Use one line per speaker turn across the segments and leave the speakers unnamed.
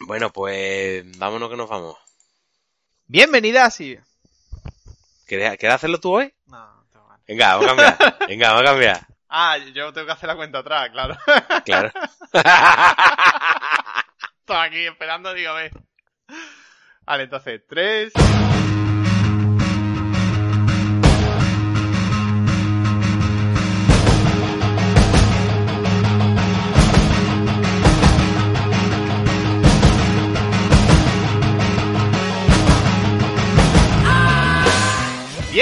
Bueno, pues vámonos que nos vamos.
Bienvenidas y...
¿Quieres, ¿quieres hacerlo tú hoy?
No, tengo ganas.
Venga, vamos a cambiar. Venga, vamos a cambiar.
Ah, yo tengo que hacer la cuenta atrás, claro.
Claro.
Estoy aquí esperando, digo, a ver. Vale, entonces, tres...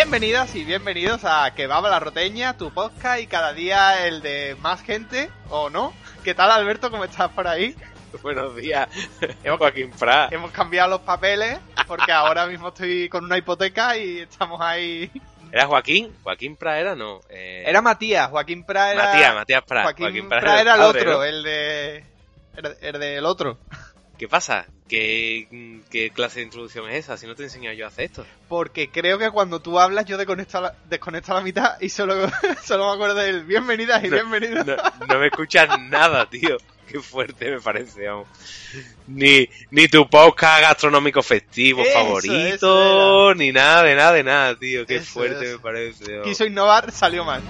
Bienvenidas y bienvenidos a Que va la roteña, tu podcast y cada día el de más gente, ¿o no? ¿Qué tal Alberto? ¿Cómo estás por ahí?
Buenos días. Joaquín Prat.
Hemos cambiado los papeles porque ahora mismo estoy con una hipoteca y estamos ahí.
¿Era Joaquín? ¿Joaquín Prat era? No. Eh...
Era Matías, Joaquín Prat era.
Matías, Matías Prat.
Joaquín,
Prat
Prat era el
padre,
otro,
¿no?
el de. El, el del otro.
¿Qué pasa? ¿Qué, ¿Qué clase de introducción es esa? Si no te he enseñado yo a hacer esto.
Porque creo que cuando tú hablas yo desconecto a la, desconecto a la mitad y solo, solo me acuerdo del bienvenidas y
No,
bienvenidos.
No, no me escuchas nada, tío. Qué fuerte me parece, vamos. Ni, ni tu podcast gastronómico festivo
Eso,
favorito,
eso
ni nada de nada de nada, tío. Qué
Eso,
fuerte
eso.
me parece. vamos.
Quiso innovar, salió mal.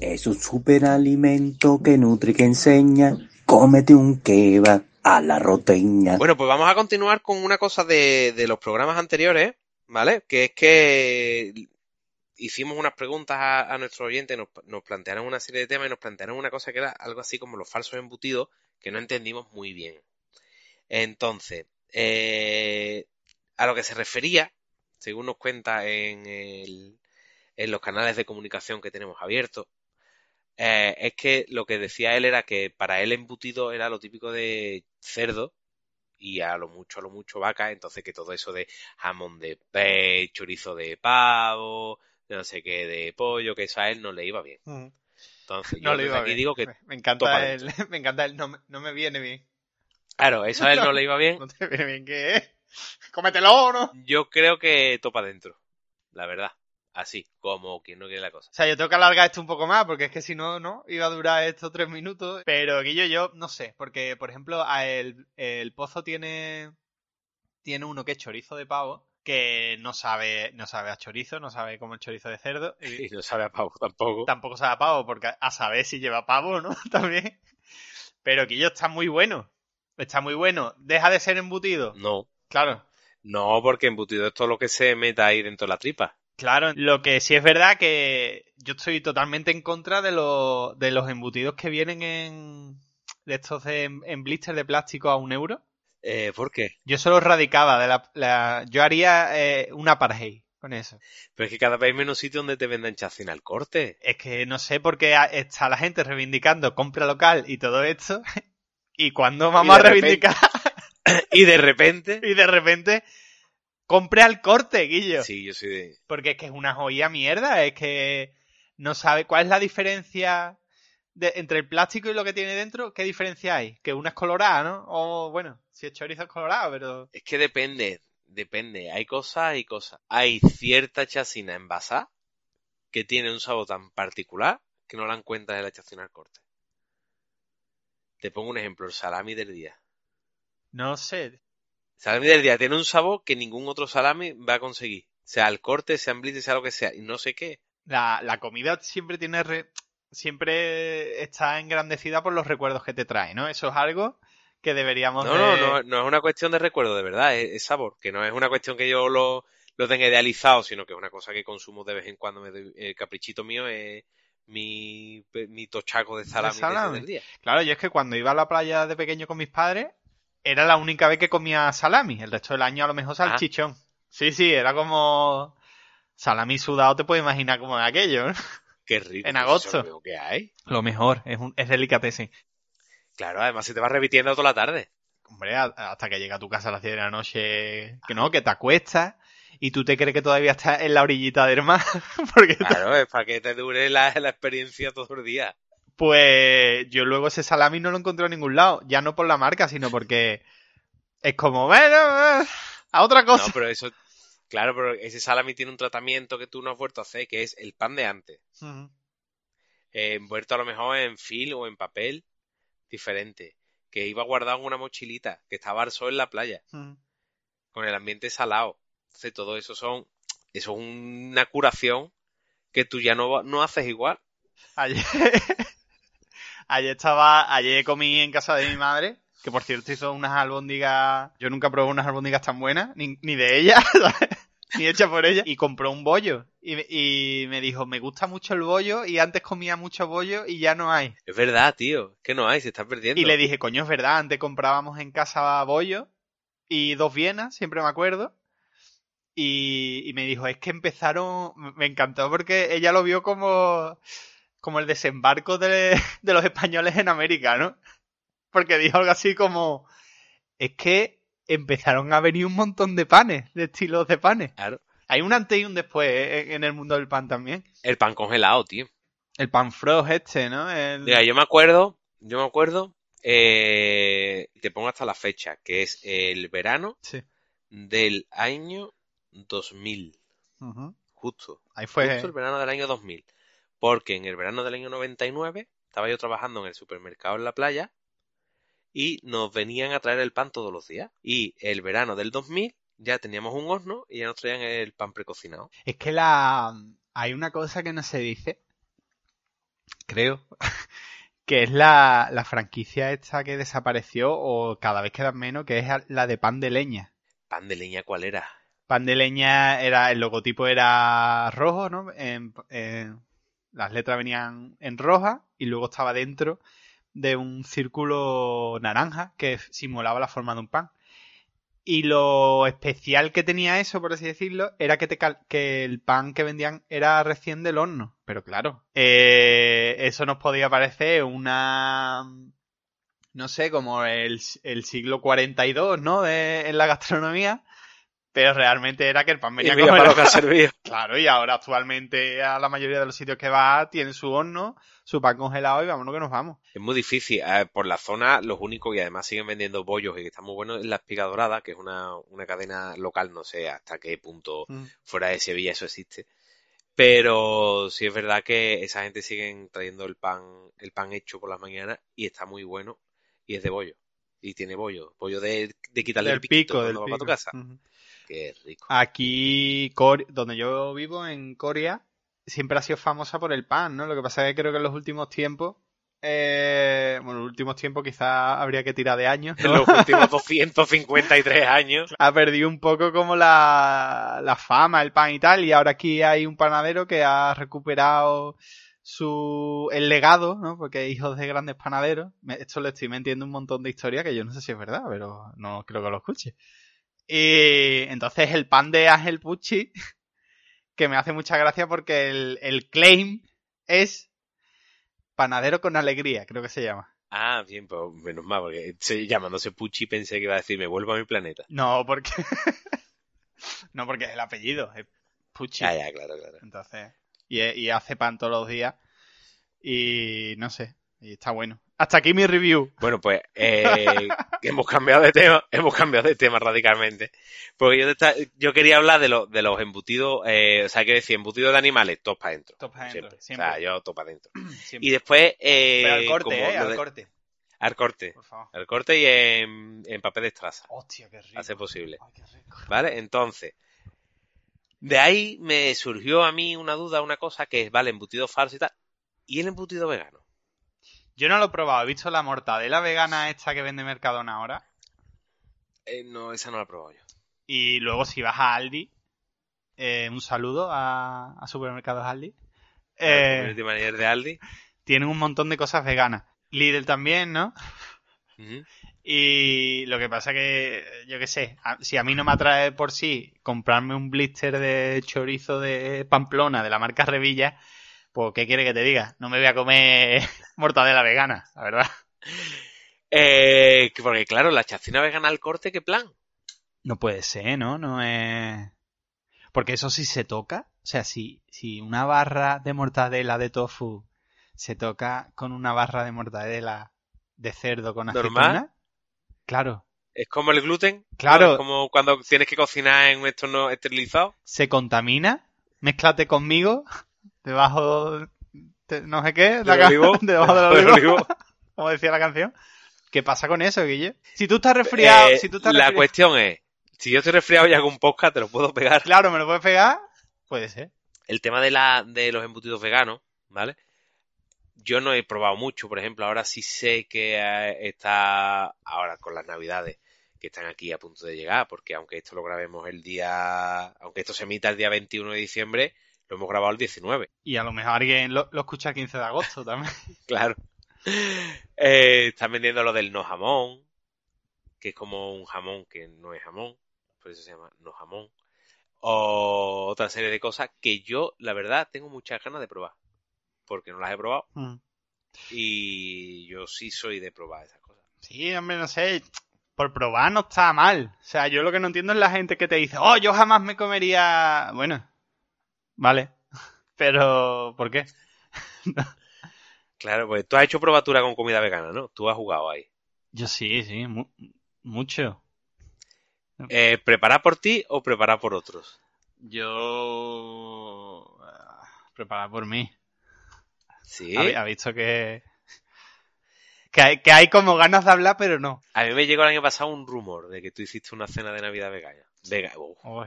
Es un superalimento que nutre y que enseña. Cómete un kebab a la roteña.
Bueno, pues vamos a continuar con una cosa de, de los programas anteriores, ¿vale? Que es que hicimos unas preguntas a, a nuestros oyentes, nos, nos plantearon una serie de temas y nos plantearon una cosa que era algo así como los falsos embutidos, que no entendimos muy bien. Entonces, eh, a lo que se refería, según nos cuenta en, el- en los canales de comunicación que tenemos abiertos, eh, es que lo que decía él era que para él embutido era lo típico de cerdo y a lo mucho, a lo mucho vaca, entonces que todo eso de jamón de pez, chorizo de pavo, no sé qué, de pollo, que eso a él no le iba bien. Entonces yo
No le
desde
iba
aquí
bien.
digo que,
Me- encanta el, me encanta el, no, me- no me viene bien.
claro, eso a él no le iba bien.
No te viene bien, ¿qué es? Cómetelo, ¿no?
Yo creo que topa dentro, la verdad. Así, como quien no quiere la cosa.
O sea, yo tengo que alargar esto un poco más, porque es que si no, no, iba a durar esto tres minutos. Pero Guillo, yo no sé, porque, por ejemplo, a el, el pozo tiene, tiene uno que es chorizo de pavo, que no sabe, no sabe a chorizo, no sabe como el chorizo de cerdo.
Y
Y
no sabe a pavo tampoco.
tampoco sabe a pavo, porque a saber si lleva pavo, ¿no? También. Pero Guillo está muy bueno. Está muy bueno. Deja de ser embutido.
No,
Claro.
no, porque embutido es todo lo que se meta ahí dentro de la tripa.
Claro, lo que sí es verdad que yo estoy totalmente en contra de, los de los embutidos que vienen en de estos de, en blister de plástico a un euro.
Eh, ¿Por qué?
Yo solo radicaba de la, la- yo haría eh, una apartheid con eso.
Pero es que cada vez hay menos sitio donde te vendan chasis al corte.
Es que no sé por qué está la gente reivindicando compra local y todo esto. Y cuando vamos
Y
a reivindicar
Y de repente...
y de repente compre al corte, Guillo.
Sí, yo soy de...
Porque es que es una joya mierda, es que no sabe cuál es la diferencia de- entre el plástico y lo que tiene dentro, ¿qué diferencia hay? Que una es colorada, ¿no? O bueno, si es chorizo es colorado, pero
Es que depende, depende. Hay cosas y cosas. Hay cierta chacina envasada que tiene un sabor tan particular que no la dan cuenta de la chacina al corte. Te pongo un ejemplo, el salami del día.
no sé.
Salami del día tiene un sabor que ningún otro salami va a conseguir. Sea al corte, sea en blitz, sea lo que sea. Y no sé qué.
La, la comida siempre tiene re- siempre está engrandecida por los recuerdos que te trae, ¿no? Eso es algo que deberíamos
No,
de...
no, no, no es una cuestión de recuerdo, de verdad, es, es sabor. Que no es una cuestión que yo lo, lo tenga idealizado, sino que es una cosa que consumo de vez en cuando. Me doy- el caprichito mío es mi, mi tochaco de salami, de
salami.
del día.
Claro, yo es que cuando iba a la playa de pequeño con mis padres, era la única vez que comía salami. El resto del año a lo mejor
Ah.
salchichón. Sí, sí, era como... Salami sudado, te puedes imaginar cómo es aquello, ¿no?
Qué rico.
En agosto.
lo mejor que hay.
Lo mejor, es, un, es delicatessen.
Claro, además se te va repitiendo toda la tarde.
Hombre, a- hasta que llega a tu casa a las 10 de la noche, que no, que te acuestas y tú te crees que todavía estás en la orillita del mar. Porque
Claro, es para que te dure la, la experiencia todo el día.
Pues yo luego ese salami no lo encontré en ningún lado. Ya no por la marca, sino porque es como, bueno, a otra cosa.
No, pero eso, claro, pero ese salami tiene un tratamiento que tú no has vuelto a hacer, que es el pan de antes. Eh, envuelto a lo mejor en film o en papel diferente. que iba guardado en una mochilita, que estaba al sol en la playa, con el ambiente salado. Entonces, todo eso son, eso es una curación que tú ya no, no haces igual.
Ayer, ayer estaba, ayer comí en casa de mi madre, que por cierto hizo unas albóndigas, yo nunca probé unas albóndigas tan buenas, ni, ni de ella, ¿sabes? ni hecha por ella, y compró un bollo. Y, me- y me dijo, me gusta mucho el bollo, y antes comía mucho bollo y ya no hay.
Es verdad, tío, que no hay, se está perdiendo.
Y le dije, coño, es verdad, antes comprábamos en casa bollo y dos vienas, siempre me acuerdo. Y, y me dijo, es que empezaron, me encantó porque ella lo vio como, como el desembarco de, de los españoles en América, ¿no? Porque dijo algo así como, es que empezaron a venir un montón de panes, de estilos de panes.
Claro.
Hay un antes y un después eh, en el mundo del pan también.
El pan congelado, tío.
El pan frost este, ¿no? El-
Mira, yo me acuerdo, yo me acuerdo, eh, te pongo hasta la fecha, que es el verano
Sí.
del año 2000,
Ujú.
justo,
Ahí fue.
justo el verano del año 2000, porque en el verano del año 99 estaba yo trabajando en el supermercado en la playa y nos venían a traer el pan todos los días. Y el verano del 2000 ya teníamos un horno y ya nos traían el pan precocinado.
Es que la hay una cosa que no se dice, creo, que es la, la franquicia esta que desapareció o cada vez quedan menos, que es la de pan de leña.
¿Pan de leña cuál era?
Pan de leña era, el logotipo era rojo, ¿no? En- en- las letras venían en roja y luego estaba dentro de un círculo naranja que simulaba la forma de un pan. Y lo especial que tenía eso, por así decirlo, era que, te cal- que el pan que vendían era recién del horno. Pero claro, eh, eso nos podía parecer una... No sé, como el, el siglo 42, ¿no? En la gastronomía. Pero realmente era que el pan venía
Y para lo que ha servido.
Claro, y ahora actualmente a la mayoría de los sitios que va tienen su horno, su pan congelado y vámonos que nos vamos.
Es muy difícil. Eh, por la zona, los únicos, y además siguen vendiendo bollos y que están muy buenos, es la Espiga Dorada, que es una, una cadena local, no sé hasta qué punto fuera de Sevilla eso existe. Pero sí es verdad que esa gente sigue trayendo el pan, el pan hecho por las mañanas y está muy bueno y es de bollo. Y tiene bollo, bollo de, de quitarle
Del
el
pico, del
cuando va
pico.
para tu casa. Qué rico.
Aquí, donde yo vivo, en Corea, siempre ha sido famosa por el pan, ¿no? Lo que pasa es que creo que en los últimos tiempos, eh, bueno, en los últimos tiempos quizás habría que tirar de años,
En
¿no?
los últimos 253 años.
ha perdido un poco como la, la fama, el pan y tal, y ahora aquí hay un panadero que ha recuperado su el legado, ¿no? Porque es hijos de grandes panaderos. Me- esto le estoy metiendo un montón de historia que yo no sé si es verdad, pero no creo que lo escuche. Y entonces el pan de Ángel Pucci, que me hace mucha gracia porque el, el claim es panadero con alegría, creo que se llama.
Ah, bien, pues menos mal, porque se- llamándose Pucci pensé que iba a decir me vuelvo a mi planeta.
No, porque no porque es el apellido, es Pucci.
Ya, ya, claro, claro.
Entonces, y, y hace pan todos los días. Y no sé, y está bueno. Hasta aquí mi review.
Bueno, pues eh, hemos cambiado de tema, hemos cambiado de tema radicalmente. Porque yo, te esta- yo quería hablar de, los de los embutidos, eh, o sea, que decir, embutidos de animales, todos para adentro.
Top para adentro,
siempre.
siempre.
O sea, yo todo para adentro.
Siempre.
Y después, eh,
Pero al corte,
como
eh,
lo
al
de-
corte.
al corte.
Por favor.
Al corte y en, en papel de estraza,
Hostia, qué rico.
a ser posible.
Ay, qué rico.
¿Vale? Entonces, de ahí me surgió a mí una duda, una cosa que es, vale, embutido falso y tal. ¿Y el embutido vegano?
Yo no lo he probado, he visto la mortadela vegana esta que vende Mercadona ahora.
Eh, no, esa no la he probado yo.
Y luego si vas a Aldi, eh, un saludo a, a Supermercados Aldi. Eh,
manager de Aldi.
tienen un montón de cosas veganas. Lidl también, ¿no? Y lo que pasa que, yo qué sé, a- si a mí no me atrae por sí comprarme un blister de chorizo de Pamplona de la marca Revilla, pues ¿qué quiere que te diga? No me voy a comer mortadela vegana, la verdad.
Eh, que- porque claro, la chacina vegana al corte, ¿qué plan?
No puede ser, ¿no? No es... Porque eso sí se toca. O sea, si, si una barra de mortadela de tofu se toca con una barra de mortadela de cerdo con
¿Normal?
aceituna, claro,
Es como el gluten. ¿no?
Claro.
Es como cuando tienes que cocinar en un entorno esterilizado.
se contamina, mézclate conmigo, debajo de no sé qué, la
olivo.
debajo del olivo,
olivo.
como decía la canción. ¿Qué pasa con eso, Guille? Si tú estás resfriado,
Eh,
si tú estás
la
resfriado-
cuestión es, si yo estoy resfriado y hago un podcast, te lo puedo pegar.
Claro, ¿me lo puedes pegar? Puede ser.
El tema de, la, de los embutidos veganos, ¿vale? Yo no he probado mucho, por ejemplo, ahora sí sé que eh, está, ahora con las navidades, que están aquí a punto de llegar, porque aunque esto lo grabemos el día, aunque esto se emita el día 21 de diciembre, lo hemos grabado el 19.
Y a lo mejor alguien lo, lo escucha el 15 de agosto también.
Claro. Eh, están vendiendo lo del no jamón, que es como un jamón que no es jamón, por eso se llama no jamón. O otra serie de cosas que yo, la verdad, tengo muchas ganas de probar. Porque no las he probado
Mm.
y yo sí soy de probar esas cosas.
Sí, hombre, no sé. Por probar no está mal. O sea, yo lo que no entiendo es la gente que te dice, oh, yo jamás me comería. Bueno, vale. Pero, ¿por qué?
Claro, pues tú has hecho probatura con comida vegana, ¿no? Tú has jugado ahí.
Yo sí, sí, mu- mucho.
Eh, ¿Preparar por ti o preparar por otros?
Yo. ah, Preparado por mí.
Sí.
Ha, ha visto que. Que hay, que hay como ganas de hablar, pero no.
A mí me llegó el año pasado un rumor de que tú hiciste una cena de Navidad vegana. Vega,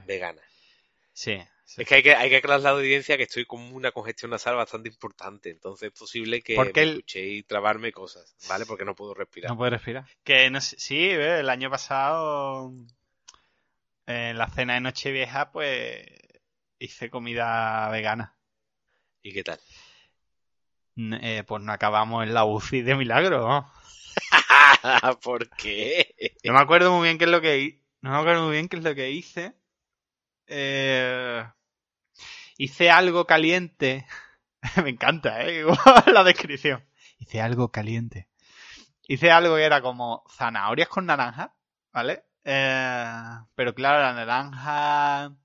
vegana.
Sí. Sí.
Es que hay que, hay que aclarar a la audiencia que estoy con una congestión nasal bastante importante, entonces es posible que
Porque
me
el-
escuchéis trabarme cosas, ¿vale? Porque no puedo respirar.
No puede respirar. Que no sé, sí, el año pasado en la cena de Nochevieja, pues hice comida vegana.
¿Y qué tal?
Eh, pues no acabamos en la UCI de milagro. ¿no?
¿Por qué?
No me acuerdo muy bien qué es lo que no me acuerdo muy bien qué es lo que hice. Eh, hice algo caliente. me encanta, ¿eh? la descripción. Hice algo caliente. Hice algo que era como zanahorias con naranja, ¿vale? Eh, pero claro, la naranja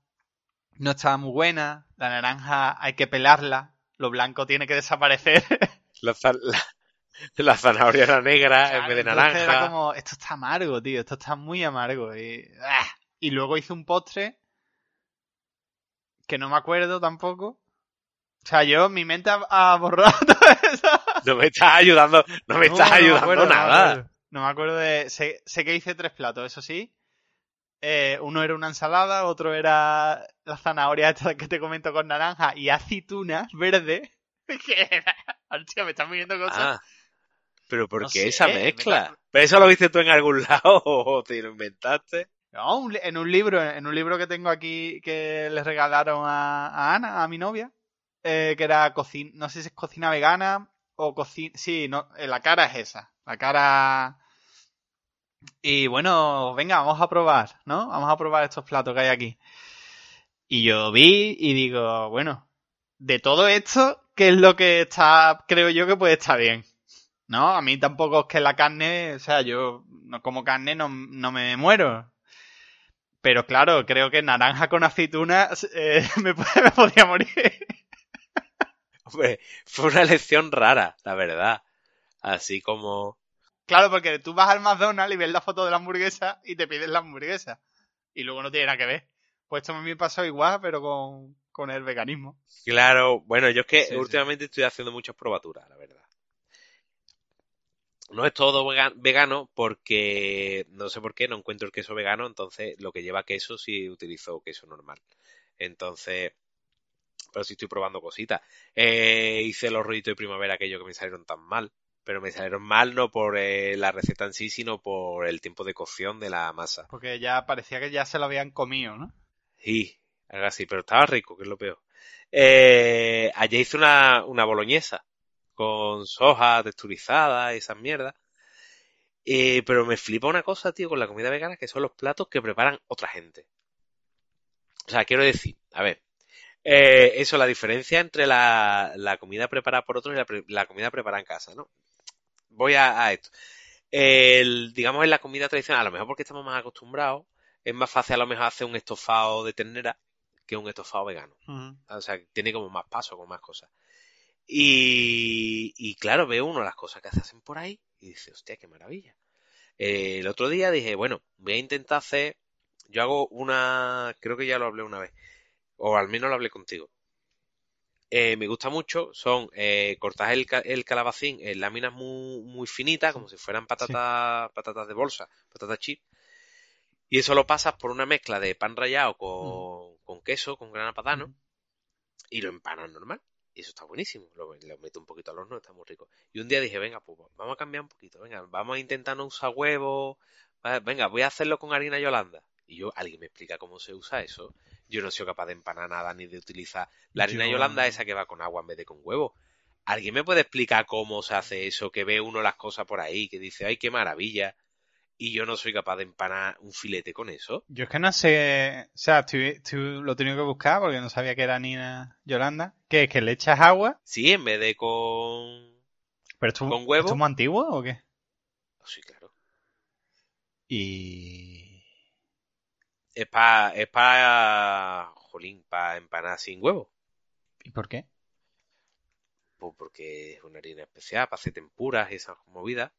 no estaba muy buena. La naranja hay que pelarla. Lo blanco tiene que desaparecer.
La, za- la- la zanahoria era negra en vez de naranja.
Era como, esto está amargo, tío, esto está muy amargo. Y, ¡ah! y luego hice un postre que no me acuerdo tampoco. O sea, yo, mi mente ha, ha borrado todo eso.
No me estás ayudando, no me estás
No,
ayudando
acuerdo, no me
nada.
No me acuerdo de... Sé, sé que hice tres platos, eso sí. Eh, uno era una ensalada, otro era la zanahoria esta que te comento con naranja y aceitunas verde. que era... Hostia, me están viendo cosas.
Ah, pero ¿por qué
sé,
esa
me
mezcla? ¿Pero eso lo viste tú en algún lado o te lo inventaste?
No, un en un libro, en un libro que tengo aquí que les regalaron a, a Ana, a mi novia, eh, que era cocina, no sé si es cocina vegana o cocina, sí, no, eh, la cara es esa, la cara. Y bueno, venga, vamos a probar, ¿no? Vamos a probar estos platos que hay aquí. Y yo vi y digo, bueno, de todo esto, ¿qué es lo que está, creo yo que puede estar bien? ¿No? A mí tampoco es que la carne, o sea, yo no como carne, no, no me muero. Pero claro, creo que naranja con aceitunas eh, me, me podía morir.
Hombre, fue una elección rara, la verdad. Así como...
Claro, porque tú vas al McDonald's y ves la foto de la hamburguesa y te pides la hamburguesa. Y luego no tiene nada que ver. Pues esto me pasó igual, pero con, con el veganismo.
Claro, bueno, yo es que
Sí, sí.
últimamente estoy haciendo muchas probaturas, la verdad. No es todo vega- vegano porque no sé por qué no encuentro el queso vegano, entonces lo que lleva queso sí utilizo queso normal. Entonces, pero sí estoy probando cositas. Eh, hice los rollitos de primavera aquellos que me salieron tan mal, pero me salieron mal no por eh, la receta en sí, sino por el tiempo de cocción de la masa.
Porque ya parecía que ya se lo habían comido, ¿no?
Sí, algo así, pero estaba rico, que es lo peor. Eh, ayer hice una, una boloñesa con soja texturizada y esas mierdas. Eh, pero me flipa una cosa, tío, con la comida vegana, que son los platos que preparan otra gente. O sea, quiero decir, a ver, eh, eso, la diferencia entre la, la comida preparada por otros y la, comida preparada en casa, ¿no? Voy a, a esto. El, digamos, en la comida tradicional, a lo mejor porque estamos más acostumbrados, es más fácil a lo mejor hacer un estofado de ternera que un estofado vegano. O sea, tiene como más paso, con más cosas. Y, y claro, veo uno las cosas que se hacen por ahí y dice, hostia, qué maravilla. Eh, el otro día dije, bueno, voy a intentar hacer, yo hago una, creo que ya lo hablé una vez, o al menos lo hablé contigo. eh, me gusta mucho son eh, cortar el, ca- el calabacín en láminas muy, muy finitas, como si fueran patatas, patatas de bolsa, patatas chip. Y eso lo pasas por una mezcla de pan rallado con, con queso, con grana padano, y lo empanas normal. Y eso está buenísimo. Lo, lo meto un poquito al horno, está muy rico. Y un día dije, venga, pues vamos a cambiar un poquito. Venga, vamos a intentar no usar huevos. Venga, voy a hacerlo con harina yolanda. Y yo, alguien me explica cómo se usa eso. Yo no soy capaz de empanar nada ni de utilizar la harina
Yo-
yolanda esa que va con agua en vez de con huevo. ¿Alguien me puede explicar cómo se hace eso? Que ve uno las cosas por ahí, que dice, ay, qué maravilla. Y yo no soy capaz de empanar un filete con eso.
Yo es que no sé, o sea, estoy- estoy- lo he tenido que buscar porque no sabía que era Nina Yolanda. Es que le echas agua,
Sí, en vez de con...
pero esto,
¿Con huevo?
¿esto es muy antiguo o qué?
Sí, claro.
Y...
Es para... Es para... Jolín, para empanar sin huevo.
¿Y por qué?
Pues porque es una harina especial para hacer tempuras y esas movidas.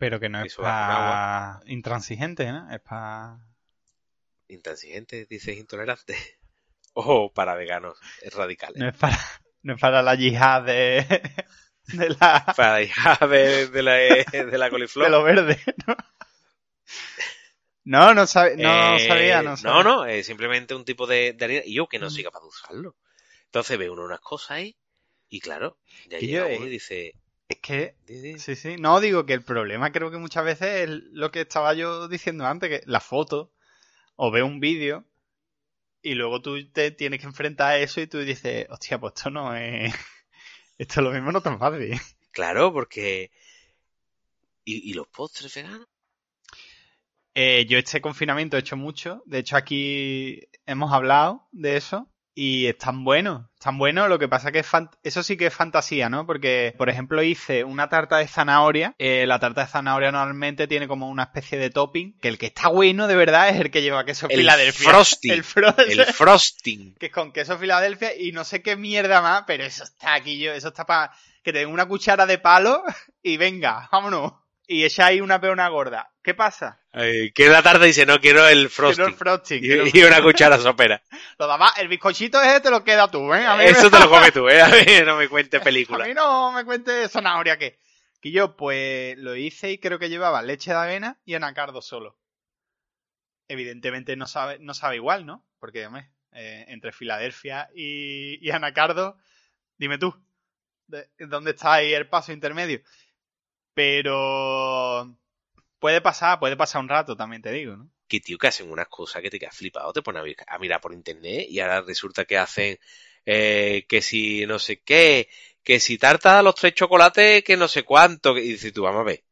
Pero que no es para intransigente, ¿no? Es para...
Intransigente, dices intolerante. O para veganos radicales.
No es para, no es para la yihad de, de la,
Para la hija de, de la, de la coliflor.
de lo verde, ¿no? No, no, sabe- no
Eh,
sabía, no sabía.
No, no, es simplemente un tipo de, de harina. Y yo que no soy
Mm.
capaz de usarlo. Entonces ve uno unas cosas ahí. Y claro, ya llega uno
eh,
y dice.
Es que, sí, sí, no, digo que el problema creo que muchas veces es lo que estaba yo diciendo antes, que la foto, o ve un vídeo, y luego tú te tienes que enfrentar a eso y tú dices, hostia, pues esto no es... Esto lo mismo no tan fácil.
Claro, porque. ¿Y, y los postres veganos?
Eh, yo este confinamiento he hecho mucho. De hecho, aquí hemos hablado de eso. Y están buenos, están buenos. Lo que pasa que es eso sí que es fantasía, ¿no? Porque, por ejemplo, hice una tarta de zanahoria. Eh, la tarta de zanahoria normalmente tiene como una especie de topping. Que el que está bueno de verdad es el que lleva queso
El
Filadelfia.
frosting.
El fro-
El frosting.
que es con queso Filadelfia y no sé qué mierda más, pero eso está aquí yo, eso está para que te den una cuchara de palo y venga, vámonos. Y ahí una peona gorda. ¿Qué pasa?
Eh, que la tarde dice, no quiero el
Quiero
frosting.
el frosting.
Y,
quiero-
y una cuchara sopera.
Lo demás, el bizcochito ese te lo queda tú, ¿eh? A mí,
Eso te lo comes tú, ¿eh? A mí no me cuentes
a
película.
mí no me cuente zanahoria que. Que yo, pues, lo hice y creo que llevaba leche de avena y anacardo solo. Evidentemente no sabe, no sabe igual, ¿no? Porque, hombre, eh, entre Filadelfia y, y anacardo, dime tú, de- ¿dónde está ahí el paso intermedio? Pero puede pasar, puede pasar un rato, también te digo, ¿no?
Que tío, que hacen unas cosas que te quedas flipado, te pones a, mirar por internet y ahora resulta que hacen eh, que si no sé qué, que si tarta los tres chocolates, que no sé cuánto, y dices tú, vamos a ver.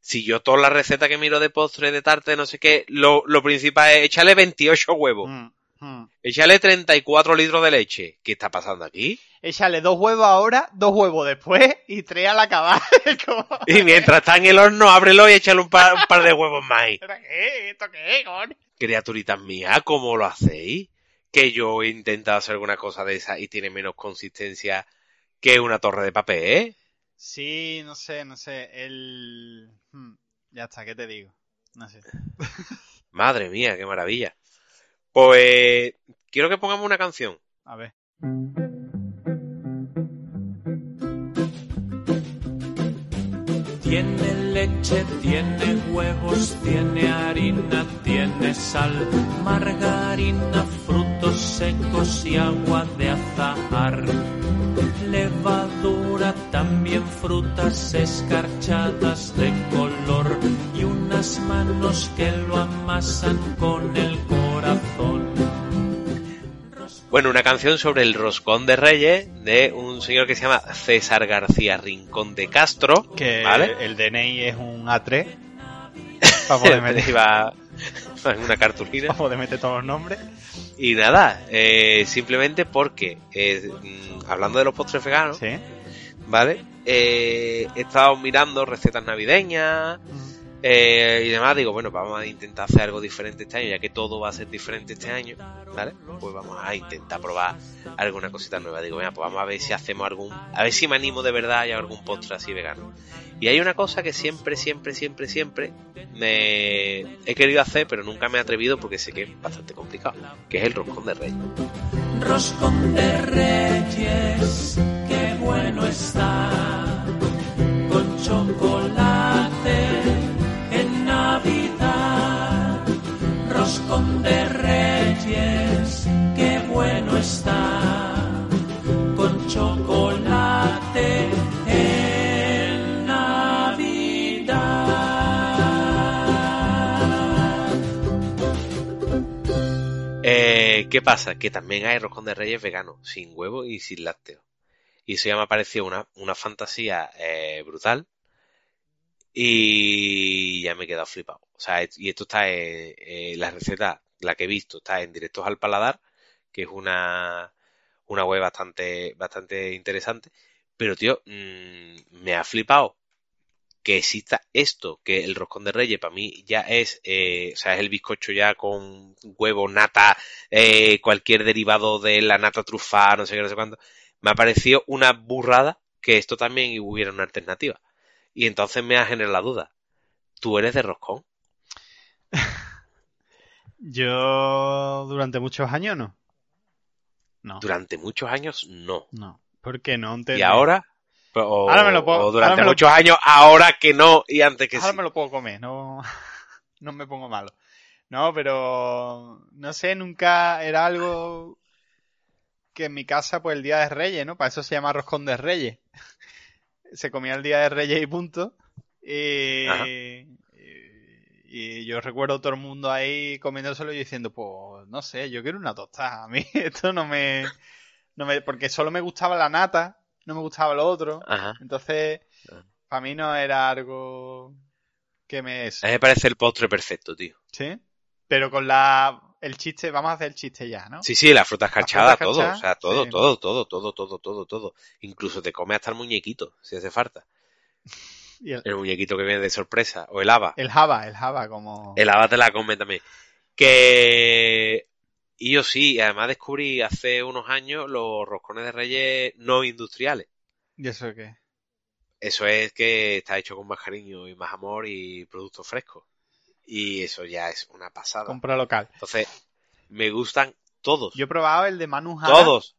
Si yo toda la receta que miro de postre, de tarta, de no sé qué, lo, lo principal es echarle 28 huevos,
Mm, mm.
echarle 34 litros de leche. ¿Qué está pasando aquí?
Échale dos huevos ahora, dos huevos después y tres al acabar.
Y mientras está en el horno, ábrelo y échale un par, un par de huevos más. ahí.
¿Pero qué? ¿Esto qué, con?
criaturitas mías, ¿cómo lo hacéis? Que yo he intentado hacer alguna cosa de esa y tiene menos consistencia que una torre de papel, ¿eh?
Sí, no sé, no sé. El... hmm, Ya está, ¿qué te digo? No sé.
Madre mía, qué maravilla. Pues quiero que pongamos una canción.
A ver.
Tiene leche, tiene huevos, tiene harina, tiene sal, margarina, frutos secos y agua de azahar. Levadura, también frutas escarchadas de color y unas manos que lo amasan con el corazón.
Bueno, una canción sobre el roscón de Reyes de un señor que se llama César García Rincón de Castro.
Que
¿Vale?
el DNI es un A3. Para poder meter,
en una cartulina.
para poder meter todos los nombres.
Y nada, eh, simplemente porque, eh, mm, hablando de los postres veganos,
Sí.
¿vale? Eh, he estado mirando recetas navideñas eh, y demás. Digo, bueno, vamos a intentar hacer algo diferente este año, ya que todo va a ser diferente este año, ¿vale? Pues vamos a intentar probar alguna cosita nueva. Digo, venga, pues vamos a ver si hacemos algún, a ver si me animo de verdad y hago algún postre así vegano. Y hay una cosa que siempre, siempre, siempre, siempre me he querido hacer, pero nunca me he atrevido porque sé que es bastante complicado, que es el roscón de reyes.
Roscón de Reyes, ¿Qué
pasa? Que también hay roscón de reyes vegano, sin huevo y sin lácteos. Y eso ya me ha parecido una, una fantasía eh, brutal. Y ya me he quedado flipado. O sea, y esto está en, la receta, la que he visto, está en Directos al Paladar, que es una, una web bastante, bastante interesante. Pero, tío, mm, me ha flipado que exista esto, que el roscón de reyes para mí ya es, eh, o sea, es el bizcocho ya con huevo, nata, eh, cualquier derivado de la nata trufada, no sé qué, no sé cuánto. Me ha parecido una burrada que esto también hubiera una alternativa. Y entonces me ha generado la duda. ¿Tú eres de roscón?
Yo durante muchos años no. No,
Durante muchos años no.
no. ¿Por qué no?
Y ahora, o,
Ahora me lo puedo-
o
ahora
durante
lo-
muchos años, ahora que no y antes que
Ahora
sí.
me lo puedo comer, no, no me pongo malo. No, pero no sé, nunca era algo que en mi casa, pues el día de Reyes, ¿no? Para eso se llama roscón de Reyes. Se comía el día de Reyes y punto. Y yo recuerdo todo el mundo ahí comiéndoselo y diciendo, pues no sé, yo quiero una tostada. A mí esto no me, no me, porque solo me gustaba la nata, no me gustaba lo otro.
Ajá.
Entonces, para mí no era algo que me...
A mí me parece el postre perfecto, tío.
¿Sí? Pero con la... El chiste, vamos a hacer el chiste ya, ¿no?
Sí, sí, la fruta escarchada,
fruta
todo, o sea, todo,
sí.
todo, todo, todo, todo, todo, todo. Incluso te come hasta el muñequito, si hace falta.
Y el,
El muñequito que viene de sorpresa, o el haba.
el Java, el Java, como...
El haba te la come también. Que... Y yo sí, y además descubrí hace unos años los roscones de reyes no industriales.
¿Y eso qué?
Eso es que está hecho con más cariño y más amor y productos frescos. Y eso ya es una pasada.
Compra local.
Entonces, me gustan todos.
Yo he probado el de Manu Jara.
Todos.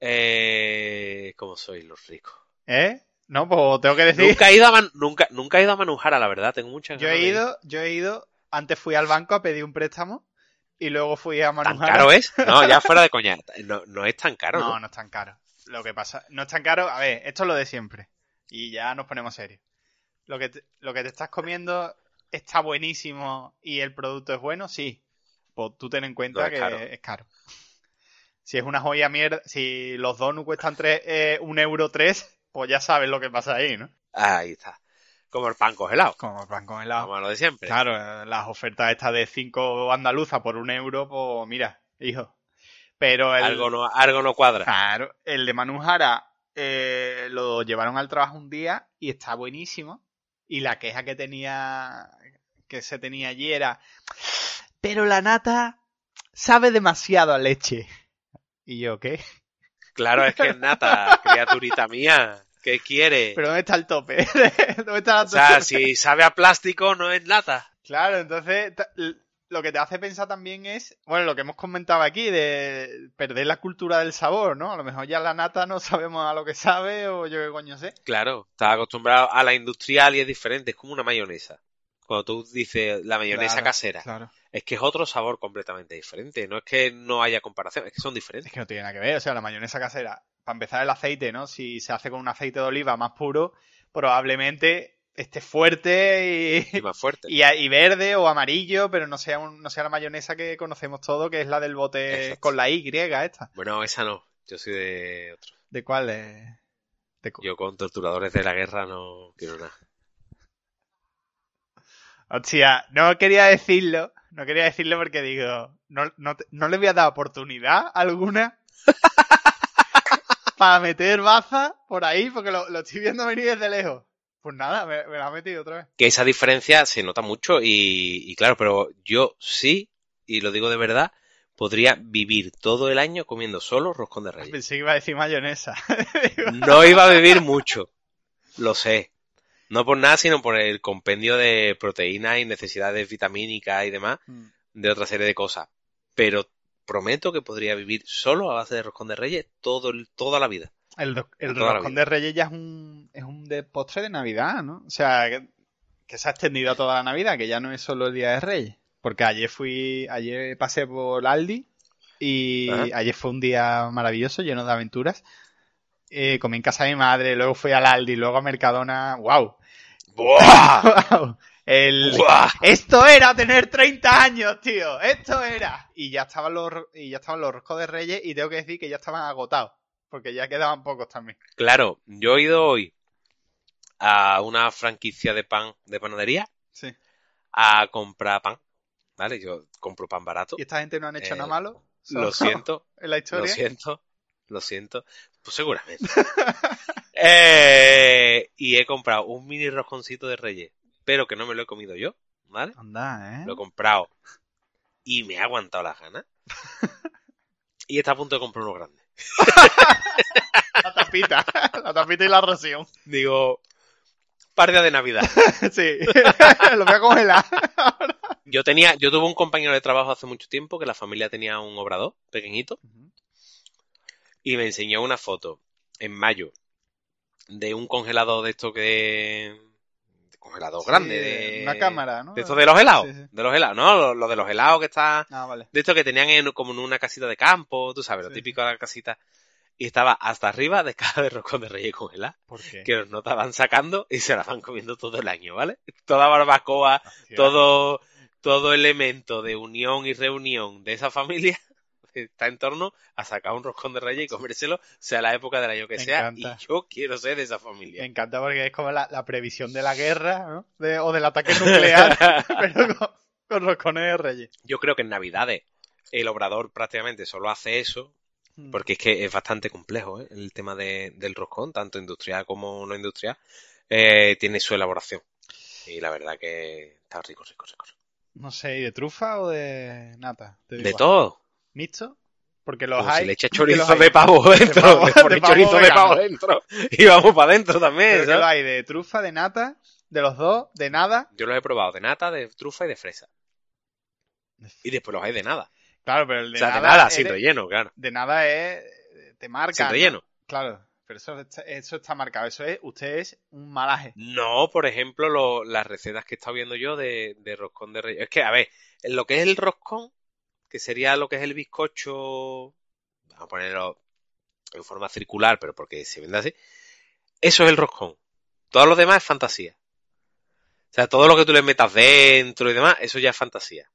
Eh, ¿Cómo sois los ricos?
¿Eh? No, pues tengo que decir...
Nunca he ido a Man- nunca, nunca he ido a Manujara, la verdad. Tengo muchas
Yo
ganas
he
de ir.
ido, yo he ido... Antes fui al banco a pedir un préstamo y luego fui a Manu
¿Tan
Jara.
caro es? No, ya fuera de coña. No, no es tan caro,
No,
¿no?
no es tan caro. Lo que pasa, no es tan caro. A ver, esto es lo de siempre. Y ya nos ponemos serios. Lo que te, lo que te estás comiendo está buenísimo y el producto es bueno, sí. Pues tú ten en cuenta
No es
que
caro.
es caro. Si es una joya mierda, si los donuts cuestan tres, eh, un euro tres, pues ya sabes lo que pasa ahí, ¿no?
Ahí está. Como el pan congelado.
Como pan congelado.
Como lo de siempre.
Claro, las ofertas estas de cinco andaluzas por un euro, pues mira, hijo. Pero el,
Algo no, algo no cuadra.
Claro, el de Manu Jara eh, lo llevaron al trabajo un día y está buenísimo. Y la queja que tenía, que se tenía allí era, pero la nata sabe demasiado a leche. Y yo, ¿qué?
Claro, es que es nata, criaturita mía. ¿Qué quiere?
¿Pero dónde está el tope? ¿Dónde está la
O sea, si sabe a plástico, no es nata.
Claro, entonces lo que te hace pensar también es, bueno, lo que hemos comentado aquí, de perder la cultura del sabor, ¿no? A lo mejor ya la nata no sabemos a lo que sabe o yo qué coño sé.
Claro, estás acostumbrado a la industrial y es diferente, es como una mayonesa. Cuando tú dices la mayonesa
Claro,
casera,
Claro.
es que es otro sabor completamente diferente. No es que no haya comparación, es que son
Es
diferentes.
que no tiene nada que ver, o sea, la mayonesa casera, para empezar el aceite, ¿no? Si se hace con un aceite de oliva más puro, probablemente esté fuerte y,
Y más fuerte.
y, y verde o amarillo, pero no sea, un- no sea la mayonesa que conocemos todos, que es la del bote
Exacto.
con la Y esta.
Bueno, esa no. Yo soy de otro.
¿De cuál? De cu-
Yo con torturadores de la guerra no quiero nada.
Hostia, no quería decirlo, no quería decirlo porque digo, no, no, no le voy a dar oportunidad alguna para meter baza por ahí, porque lo, lo estoy viendo venir desde lejos. Pues nada, me, me la ha metido otra vez.
Que esa diferencia se nota mucho y, y claro, pero yo sí, y lo digo de verdad, podría vivir todo el año comiendo solo roscón de reyes.
Pensé que iba a decir mayonesa.
No iba a vivir mucho, lo sé. No por nada, sino por el compendio de proteínas y necesidades vitamínicas y demás,
Mm.
de otra serie de cosas. Pero prometo que podría vivir solo a base de roscón de reyes todo, el- toda la vida.
El, roscón de Reyes ya es un, es un de postre de Navidad, ¿no? O sea, que, que se ha extendido a toda la Navidad, que ya no es solo el Día de Reyes. Porque ayer fui, ayer pasé por Aldi y
Ajá.
ayer fue un día maravilloso, lleno de aventuras. Eh, comí en casa de mi madre, luego fui al Aldi, luego a Mercadona. ¡Wow!
¡Buah!
¡Wow! El, esto era tener 30 años, tío. Esto era. Y ya estaban los y ya estaban los roscos de Reyes y tengo que decir que ya estaban agotados, porque ya quedaban pocos también.
Claro, yo he ido hoy a una franquicia de pan, de panadería,
Sí.
a comprar pan. ¿Vale? Yo compro pan barato.
¿Y esta gente no han hecho
Eh,
nada malo?
Lo siento,
En la
lo
historia.
siento, lo siento. Pues seguramente. Eh, y he comprado un mini rosconcito de reyes, pero que no me lo he comido yo, ¿vale?
Anda, ¿eh?
Lo he comprado y me ha aguantado las ganas. Y está a punto de comprar uno grande.
La tapita. la tapita y la ración.
Digo, par de Navidad.
sí. lo voy a congelar.
Yo tenía, yo tuve un compañero de trabajo hace mucho tiempo que la familia tenía un obrador pequeñito y me enseñó una foto en mayo de un congelador de esto que congelador grande
Sí,
de
Una cámara, ¿no?
de estos de los helados,
Sí, sí.
de los helados, no, lo, lo de los helados que está
Ah, vale.
de esto que tenían en, como en una casita de campo, tú sabes, lo típico de la casita y estaba hasta arriba de cada de roscón de reyes congelado
¿Por qué?
que los notas van sacando y se la van comiendo todo el año, ¿vale? Toda barbacoa,
Hostia.
todo, todo elemento de unión y reunión de esa familia está en torno a sacar un roscón de reyes y comérselo, sea la época del año que
Me
sea,
encanta.
y yo quiero ser de esa
Me
familia.
encanta porque es como la, la previsión de la guerra, ¿no? De- o del ataque nuclear, pero con, con roscones de reyes.
yo creo que en Navidades el obrador prácticamente solo hace eso,
Mm.
porque es que es bastante complejo ¿eh? el tema de- del roscón, tanto industrial como no industrial, eh, tiene su elaboración. Y la verdad que está rico, rico, rico.
No sé, ¿y de trufa o de nata? Te digo.
De todo.
¿Mixto? Porque los
Como
hay.
si le echa chorizo de pavo dentro,
pavo- de pavo
chorizo de pavo dentro y vamos para adentro también,
Pero que lo
¿sabes?
hay de trufa, de nata, de los dos, de nada.
Yo los he probado de nata, de trufa y de fresa. Y después los hay de nada.
Claro, pero el de
o sea,
nada.
de nada, sin
de-
relleno, claro.
De nada es. Te marca.
Sin
¿no?
relleno.
Claro, pero eso está, eso está marcado. Eso es. Usted es un malaje.
No, por ejemplo, lo- las recetas que he estado viendo yo de, de roscón de relleno. Es que, a ver, lo que es el roscón, que sería lo que es el bizcocho, vamos a ponerlo en forma circular, pero porque se vende así, eso es el roscón. Todo lo demás es fantasía. O sea, todo lo que tú le metas dentro y demás, eso ya es fantasía.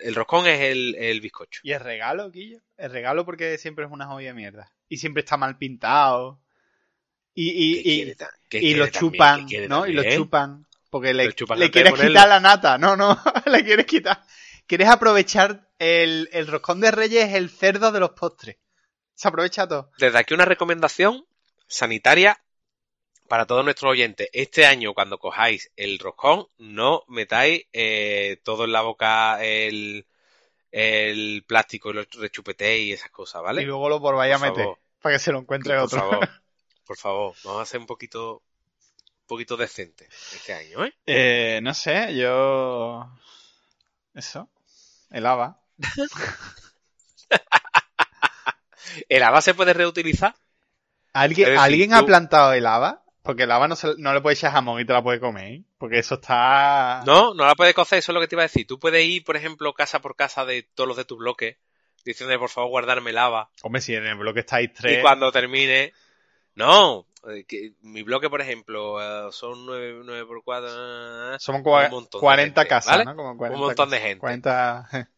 El roscón es el, el bizcocho.
¿Y el regalo, Guillo? El regalo porque siempre es una joya de mierda. Y siempre está mal pintado. Y, y,
¿Qué
y,
quiere ta- qué
y lo chupan,
¿Qué quiere
¿no? Y lo chupan. Porque le,
chupan
le quieres quitar la nata. No, no. le quieres quitar. Quieres aprovechar el, el roscón de reyes, es el cerdo de los postres. Se aprovecha todo.
Desde aquí una recomendación sanitaria para todos nuestros oyentes. Este año, cuando cojáis el roscón, no metáis eh, todo en la boca el, el plástico y lo rechupetéis y esas cosas, ¿vale?
Y luego lo volváis a
Por
meter.
favor.
Para que se lo encuentre
por
otro.
favor, por favor, vamos a ser un poquito, un poquito decentes este año, ¿eh?
Eh, no sé, yo. Eso. El haba.
¿El haba se puede reutilizar?
¿Alguien,
Es decir,
¿alguien
tú-
ha plantado el haba? Porque el haba no, se- no le puede echar jamón y te la puede comer. ¿eh? Porque eso está.
No, no la puedes cocer, eso es lo que te iba a decir. Tú puedes ir, por ejemplo, casa por casa de todos los de tu bloque, diciendo por favor guardarme el haba.
Hombre, si en el bloque estáis tres.
Y cuando termine. No, eh, que mi bloque, por ejemplo, eh, son 9, 9 por 4.
Somos cua-
un montón de
40
gente,
casas,
¿vale?
¿no? Como 40
Un montón de gente.
40.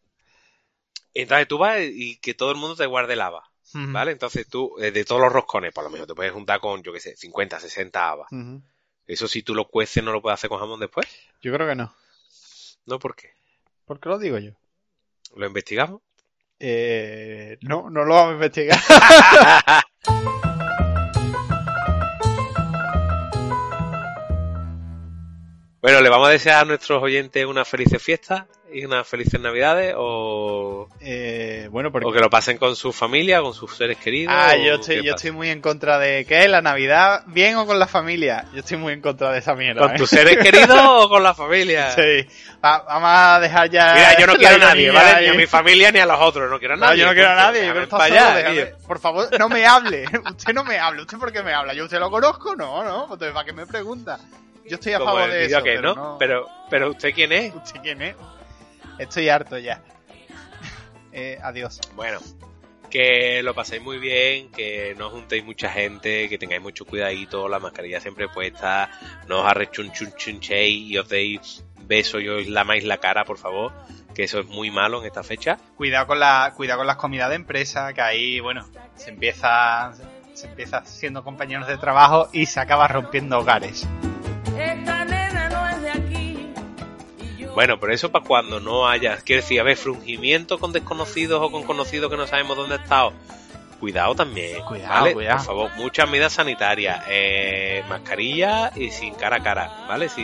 Entonces tú vas y que todo el mundo te guarde el haba,
Ujú.
¿vale? Entonces tú, eh, de todos los roscones, por lo menos te puedes juntar con, yo qué sé, 50, 60 habas. Eso si tú lo cueces no lo puedes hacer con jamón después.
Yo creo que no.
¿No? ¿Por qué?
¿Por qué lo digo yo?
¿Lo investigamos?
Eh, no, no lo vamos a investigar.
Bueno, ¿le vamos a desear a nuestros oyentes una feliz fiesta y unas felices navidades o,
Eh, bueno, porque.
o que lo pasen con su familia, con sus seres queridos?
Ah, yo estoy, yo
pasa?
estoy muy en contra de. ¿Qué es la Navidad? ¿Bien o con la familia? Yo estoy muy en contra de esa mierda.
¿Con
¿eh?
tus seres queridos o con la familia?
Sí. Va- vamos a dejar ya.
Mira, yo no quiero a nadie, ¿vale? Ni a mi familia ni a los otros. No quiero a
No,
nadie.
yo no quiero a nadie. Yo quiero
allá.
Por favor, no me hable. Usted no me hable. ¿Usted por qué me habla? ¿Yo usted lo conozco? No, no. Entonces, ¿para qué me pregunta? Yo estoy a
Como
favor de eso.
que,
pero
¿no?
no.
Pero, pero ¿usted quién es?
¿Usted quién es? Estoy harto ya. Eh, adiós.
Bueno, que lo paséis muy bien, que no juntéis mucha gente, que tengáis mucho cuidadito, la mascarilla siempre puesta, no os arrechunchunchéis y os deis besos y os lamáis la cara, por favor, que eso es muy malo en esta fecha.
Cuidado con la, cuidado con las comidas de empresa, que ahí, bueno, se empieza, se empieza siendo compañeros de trabajo y se acaba rompiendo hogares.
Esta nena no es de aquí. yo-
Bueno, pero eso para cuando no haya, quiero decir, a ver, frungimiento con desconocidos o con conocidos que no sabemos dónde estado. Cuidado también,
Cuidado,
¿vale?
cuidado.
Por favor, muchas medidas sanitarias, eh, mascarilla y sin cara a cara, ¿vale? Si,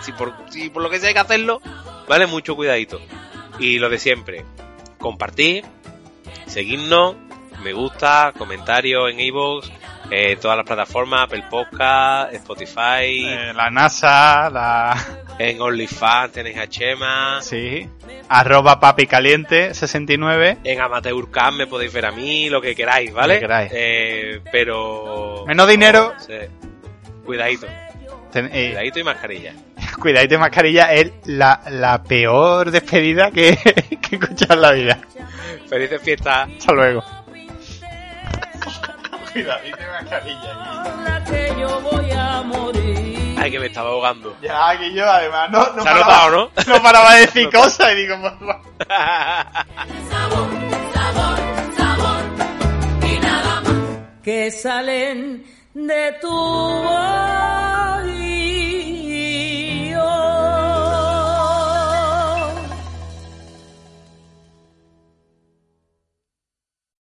si, por, si por lo que sea hay que hacerlo, ¿vale? Mucho cuidadito. Y lo de siempre, compartir, seguirnos, me gusta, comentarios en iVoox, eh, todas las plataformas, Apple Podcast, Spotify,
Eh, la NASA, la...
en OnlyFans tenéis a Chema.
Sí. Arroba papi caliente 69.
En Amateurcam me podéis ver a mí, lo que queráis, ¿vale?
Lo que queráis.
Eh, pero...
Menos dinero.
Sí. Cuidadito,
Ten- eh,
cuidadito y mascarilla.
cuidadito mascarilla es la, la peor despedida que, que he escuchado en la vida.
Felices fiestas.
Hasta luego. Cuidadito mascarilla.
Con la que yo voy a morir.
Ay, que me estaba ahogando.
Ya, aquí yo además no, no
Se ha
paraba-
notado, ¿no?
No paraba de decir cosas y digo, pues, pues,
Sabor, sabor, sabor. Y nada más. Que salen de tu boca.